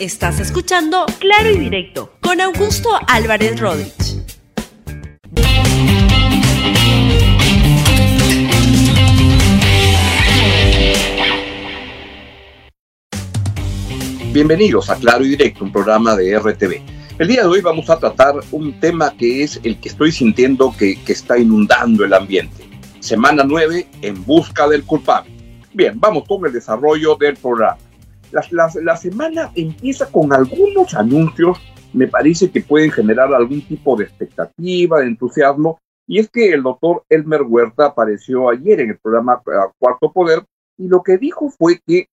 Estás escuchando Claro y Directo con Augusto Álvarez Rodríguez. Bienvenidos a Claro y Directo, un programa de RTV. El día de hoy vamos a tratar un tema que es el que estoy sintiendo que, que está inundando el ambiente. Semana 9 en busca del culpable. Bien, vamos con el desarrollo del programa. La, semana empieza con algunos anuncios, me parece que pueden generar algún tipo de expectativa, de entusiasmo, y es que el doctor Elmer Huerta apareció ayer en el programa eh, Cuarto Poder y lo que dijo fue que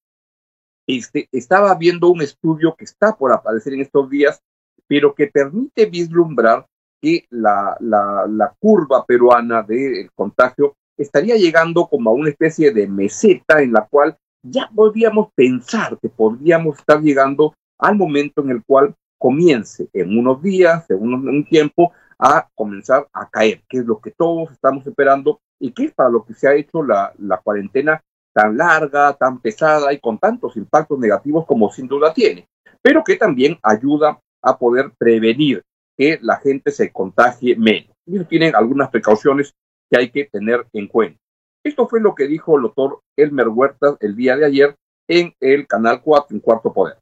este, estaba viendo un estudio que está por aparecer en estos días, pero que permite vislumbrar que la, la, la curva peruana del contagio estaría llegando como a una especie de meseta en la cual ya podríamos pensar que podríamos estar llegando al momento en el cual comience en unos días, en un, tiempo, a comenzar a caer, que es lo que todos estamos esperando y que es para lo que se ha hecho la, la cuarentena tan larga, tan pesada y con tantos impactos negativos como sin duda tiene, pero que también ayuda a poder prevenir que la gente se contagie menos. Y tienen algunas precauciones que hay que tener en cuenta. Esto fue lo que dijo el doctor Elmer Huertas el día de ayer en el Canal 4, en Cuarto Poder.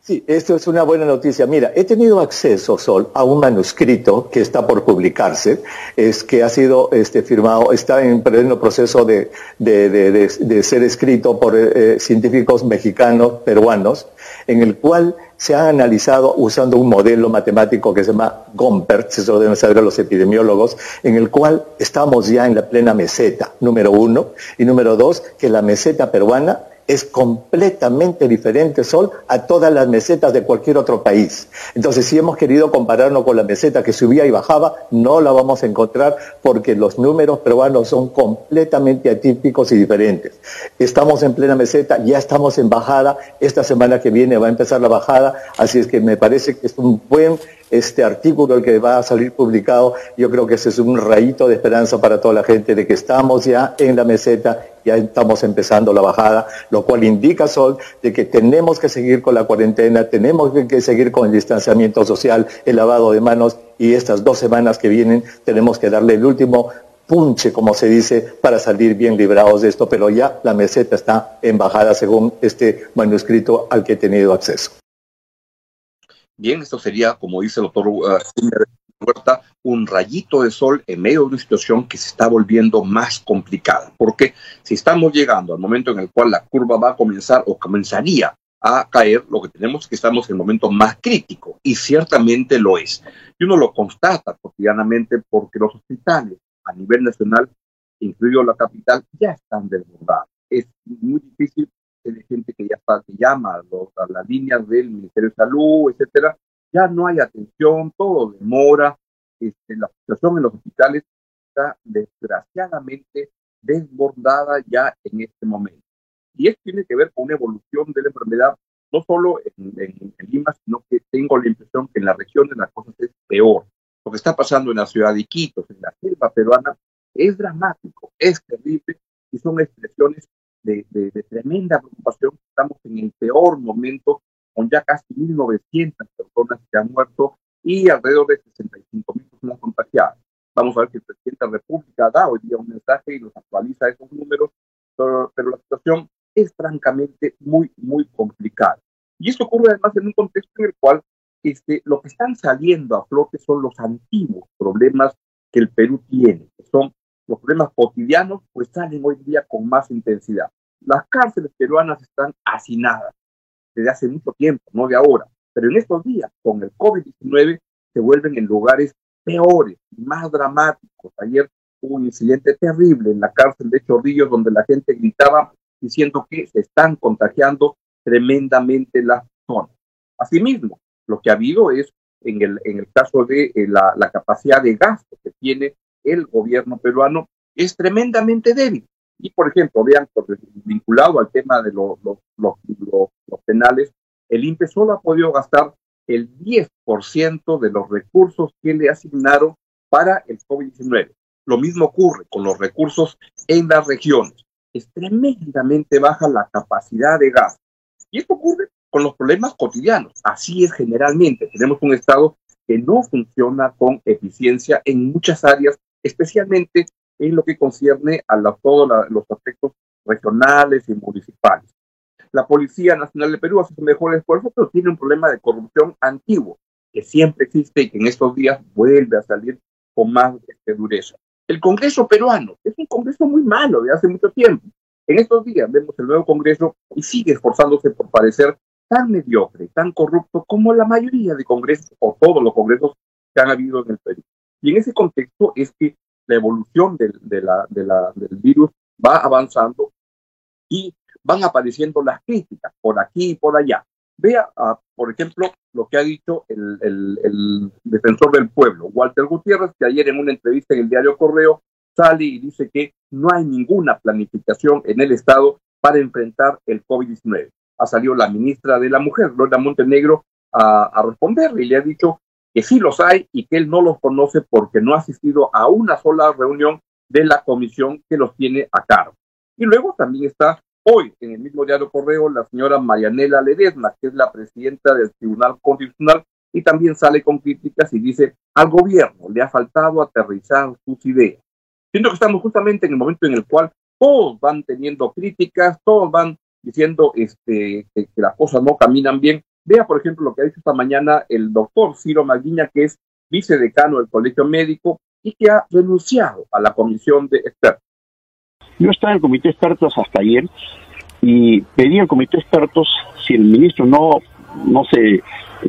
Sí, esto es una buena noticia. Mira, he tenido acceso, Sol, a un manuscrito que está por publicarse, es que ha sido este, firmado, está en pleno proceso de, ser escrito por eh, científicos mexicanos, peruanos, en el cual se ha analizado usando un modelo matemático que se llama Gompert, eso deben saber los epidemiólogos, en el cual estamos ya en la plena meseta, número uno, y número dos, que la meseta peruana es completamente diferente, Sol, a todas las mesetas de cualquier otro país. Entonces, si hemos querido compararnos con la meseta que subía y bajaba, no la vamos a encontrar porque los números peruanos son completamente atípicos y diferentes. Estamos en plena meseta, ya estamos en bajada, esta semana que viene va a empezar la bajada, así es que me parece que es un buen este artículo que va a salir publicado, yo creo que ese es un rayito de esperanza para toda la gente de que estamos ya en la meseta, ya estamos empezando la bajada, lo cual indica, Sol, de que tenemos que seguir con la cuarentena, tenemos que seguir con el distanciamiento social, el lavado de manos y estas dos semanas que vienen tenemos que darle el último punche, como se dice, para salir bien librados de esto, pero ya la meseta está en bajada según este manuscrito al que he tenido acceso. Bien, esto sería, como dice el doctor uh, Huerta, un rayito de sol en medio de una situación que se está volviendo más complicada. Porque si estamos llegando al momento en el cual la curva va a comenzar o comenzaría a caer, lo que tenemos es que estamos en el momento más crítico, y ciertamente lo es. Y uno lo constata cotidianamente porque los hospitales a nivel nacional, incluido la capital, ya están desbordados. Es muy difícil de gente que ya está, que llama a, las líneas del Ministerio de Salud, etcétera, ya no hay atención, todo demora, este, la situación en los hospitales está desgraciadamente desbordada ya en este momento. Y esto tiene que ver con una evolución de la enfermedad, no solo en, en, Lima, sino que tengo la impresión que en la región de las cosas es peor. Lo que está pasando en la ciudad de Iquitos, en la selva peruana, es dramático, es terrible y son expresiones de, tremenda preocupación. Estamos en el peor momento, con ya casi 1.900 personas que han muerto y alrededor de 65.000 personas contagiadas. Vamos a ver que el presidente de la República da hoy día un mensaje y nos actualiza esos números, pero, la situación es francamente muy, muy complicada. Y esto ocurre además en un contexto en el cual este, lo que están saliendo a flote son los antiguos problemas que el Perú tiene, que son los problemas cotidianos pues salen hoy día con más intensidad. Las cárceles peruanas están hacinadas desde hace mucho tiempo, no de ahora, pero en estos días con el COVID-19 se vuelven en lugares peores, más dramáticos. Ayer hubo un incidente terrible en la cárcel de Chorrillos donde la gente gritaba diciendo que se están contagiando tremendamente las zonas. Asimismo, lo que ha habido es en el, en el caso de eh, la, la, capacidad de gasto que tiene el gobierno peruano es tremendamente débil. Y, por ejemplo, vean, vinculado al tema de los, los, los, penales, el INPE solo ha podido gastar el 10% de los recursos que le asignaron para el COVID-19. Lo mismo ocurre con los recursos en las regiones. Es tremendamente baja la capacidad de gasto. Y esto ocurre con los problemas cotidianos. Así es generalmente. Tenemos un Estado que no funciona con eficiencia en muchas áreas, especialmente en lo que concierne a todos los aspectos regionales y municipales. La Policía Nacional de Perú hace su mejor esfuerzo, pero tiene un problema de corrupción antiguo, que siempre existe y que en estos días vuelve a salir con más este, dureza. El Congreso peruano es un Congreso muy malo de hace mucho tiempo. En estos días vemos el nuevo Congreso y sigue esforzándose por parecer tan mediocre, tan corrupto como la mayoría de congresos o todos los congresos que han habido en el Perú. Y en ese contexto es que la evolución del, del virus va avanzando y van apareciendo las críticas por aquí y por allá. Vea, ah, por ejemplo, lo que ha dicho el, el, defensor del pueblo, Walter Gutiérrez, que ayer en una entrevista en el diario Correo sale y dice que no hay ninguna planificación en el Estado para enfrentar el COVID-19. Ha salido la ministra de la Mujer, Lola Montenegro, a, a responderle y le ha dicho que sí los hay y que él no los conoce porque no ha asistido a una sola reunión de la comisión que los tiene a cargo. Y luego también está Hoy, en el mismo diario Correo, la señora Marianela Ledesma, que es la presidenta del Tribunal Constitucional, y también sale con críticas y dice, al gobierno le ha faltado aterrizar sus ideas. Siento que estamos justamente en el momento en el cual todos van teniendo críticas, todos van diciendo este, que, las cosas no caminan bien. Vea, por ejemplo, lo que ha dicho esta mañana el doctor Ciro Maguiña, que es vicedecano del Colegio Médico y que ha renunciado a la comisión de expertos. Yo estaba en el comité de expertos hasta ayer y pedí al comité de expertos si el ministro no, no se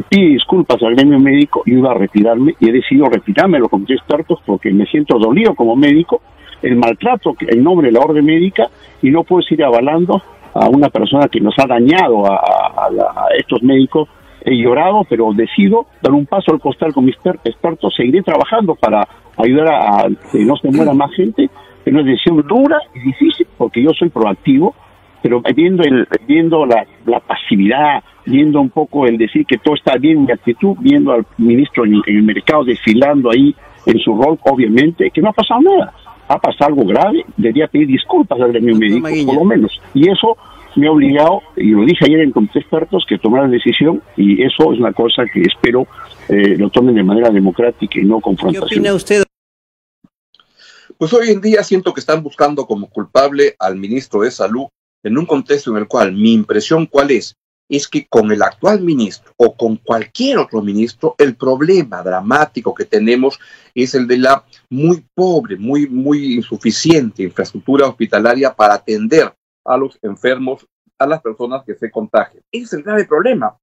pide disculpas al gremio médico, yo iba a retirarme y he decidido retirarme de los comités de expertos porque me siento dolido como médico, el maltrato en nombre de la orden médica y no puedo seguir avalando a una persona que nos ha dañado a, a estos médicos he llorado, pero decido dar un paso al costal con mis expertos, seguiré trabajando para ayudar a que no se muera más gente, es una decisión dura y difícil porque yo soy proactivo, pero viendo el, viendo la, pasividad, viendo un poco el decir que todo está bien en mi actitud, viendo al ministro en, el mercado desfilando ahí en su rol, obviamente, que no ha pasado nada. Ha pasado algo grave, debería pedir disculpas al gremio médico, por lo menos. Y eso me ha obligado, y lo dije ayer en comité expertos, que tomar la decisión, y eso es una cosa que espero eh, lo tomen de manera democrática y no confrontación. ¿Qué opina usted? Pues hoy en día siento que están buscando como culpable al ministro de Salud en un contexto en el cual mi impresión cuál es, es que con el actual ministro o con cualquier otro ministro, el problema dramático que tenemos es el de la muy pobre, muy, muy insuficiente infraestructura hospitalaria para atender a los enfermos, a las personas que se contagian. Ese es el grave problema.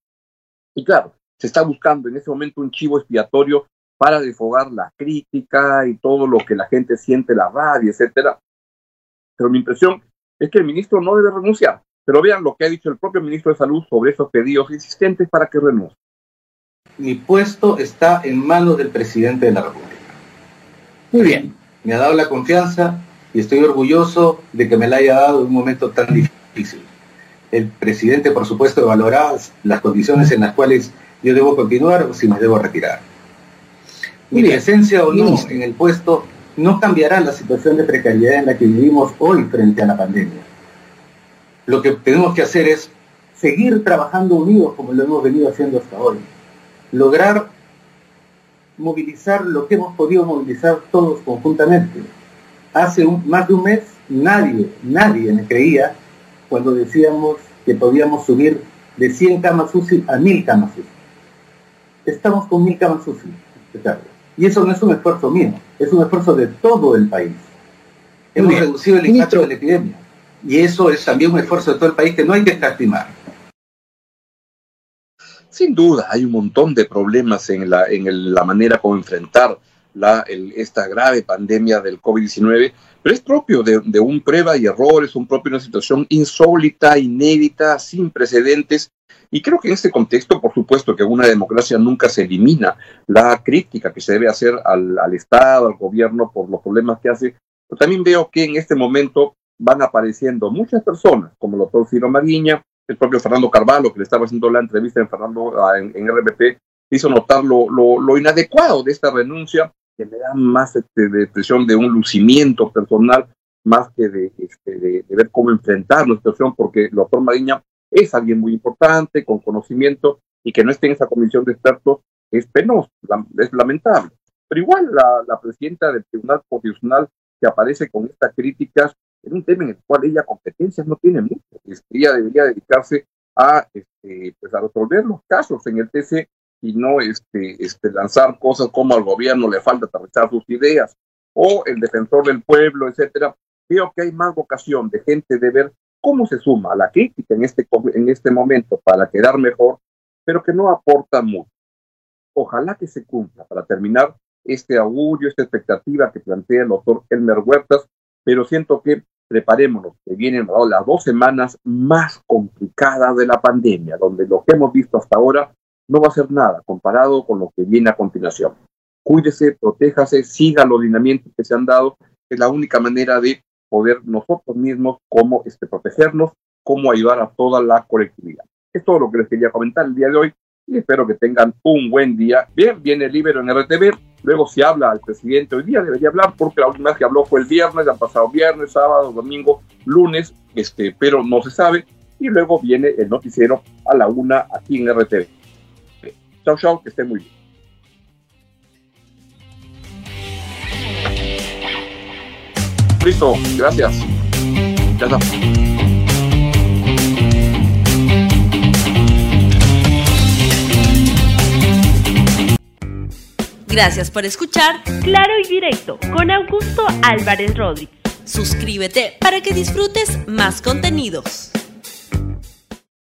Y claro, se está buscando en ese momento un chivo expiatorio para desfogar la crítica y todo lo que la gente siente, la rabia, etcétera. Pero mi impresión es que el ministro no debe renunciar. Pero vean lo que ha dicho el propio ministro de Salud sobre esos pedidos insistentes para que renuncie. Mi puesto está en manos del presidente de la República. Muy bien, me ha dado la confianza y estoy orgulloso de que me la haya dado en un momento tan difícil. El presidente, por supuesto, evaluará las condiciones en las cuales yo debo continuar o si me debo retirar mi presencia o no en el puesto no cambiará la situación de precariedad en la que vivimos hoy frente a la pandemia. Lo que tenemos que hacer es seguir trabajando unidos como lo hemos venido haciendo hasta hoy. Lograr movilizar lo que hemos podido movilizar todos conjuntamente. Hace más de un mes nadie, nadie me creía cuando decíamos que podíamos subir de 100 camas UCI a 1000 camas UCI. Estamos con 1000 camas UCI, y eso no es un esfuerzo mío, es un esfuerzo de todo el país. Hemos reducido el impacto de la epidemia. Y eso es también un esfuerzo de todo el país que no hay que escatimar. Sin duda, hay un montón de problemas en la, en la manera como enfrentar la, esta grave pandemia del COVID-19, pero es propio de, de, un prueba y error, es un propio de una situación insólita, inédita, sin precedentes, y creo que en este contexto, por supuesto, que una democracia nunca se elimina la crítica que se debe hacer al, al Estado, al gobierno, por los problemas que hace. Pero también veo que en este momento van apareciendo muchas personas, como el doctor Ciro Mariña, el propio Fernando Carvalho, que le estaba haciendo la entrevista en, Fernando, ah, en, en RBP, hizo notar lo, lo, inadecuado de esta renuncia, que me da más este, de expresión de un lucimiento personal, más que de, este, de, ver cómo enfrentar la situación, porque el doctor Mariña es alguien muy importante, con conocimiento, y que no esté en esa comisión de expertos es penoso, es lamentable. Pero igual la, la presidenta del Tribunal Constitucional que aparece con estas críticas en un tema en el cual ella competencias no tiene mucho. Ella debería dedicarse a, este, pues a resolver los casos en el TC y no este, este, lanzar cosas como al gobierno le falta aterrizar sus ideas o el defensor del pueblo, etcétera. Creo que hay más vocación de gente de ver cómo se suma a la crítica en este, en este momento para quedar mejor, pero que no aporta mucho. Ojalá que se cumpla para terminar este augurio, esta expectativa que plantea el doctor Elmer Huertas, pero siento que preparémonos, que vienen las dos semanas más complicadas de la pandemia, donde lo que hemos visto hasta ahora no va a ser nada comparado con lo que viene a continuación. Cuídese, protéjase, siga los lineamientos que se han dado, es la única manera de poder nosotros mismos cómo este, protegernos, cómo ayudar a toda la colectividad. Es todo lo que les quería comentar el día de hoy y espero que tengan un buen día. Bien, viene Libero en RTV, luego se habla al presidente hoy día, debería hablar porque la última vez que habló fue el viernes, han pasado viernes, sábado, domingo, lunes, este, pero no se sabe, y luego viene el noticiero a la una aquí en RTV. Chao, chao, que estén muy bien. Listo, gracias. Ya está. Gracias por escuchar Claro y Directo con Augusto Álvarez Rodríguez. Suscríbete para que disfrutes más contenidos.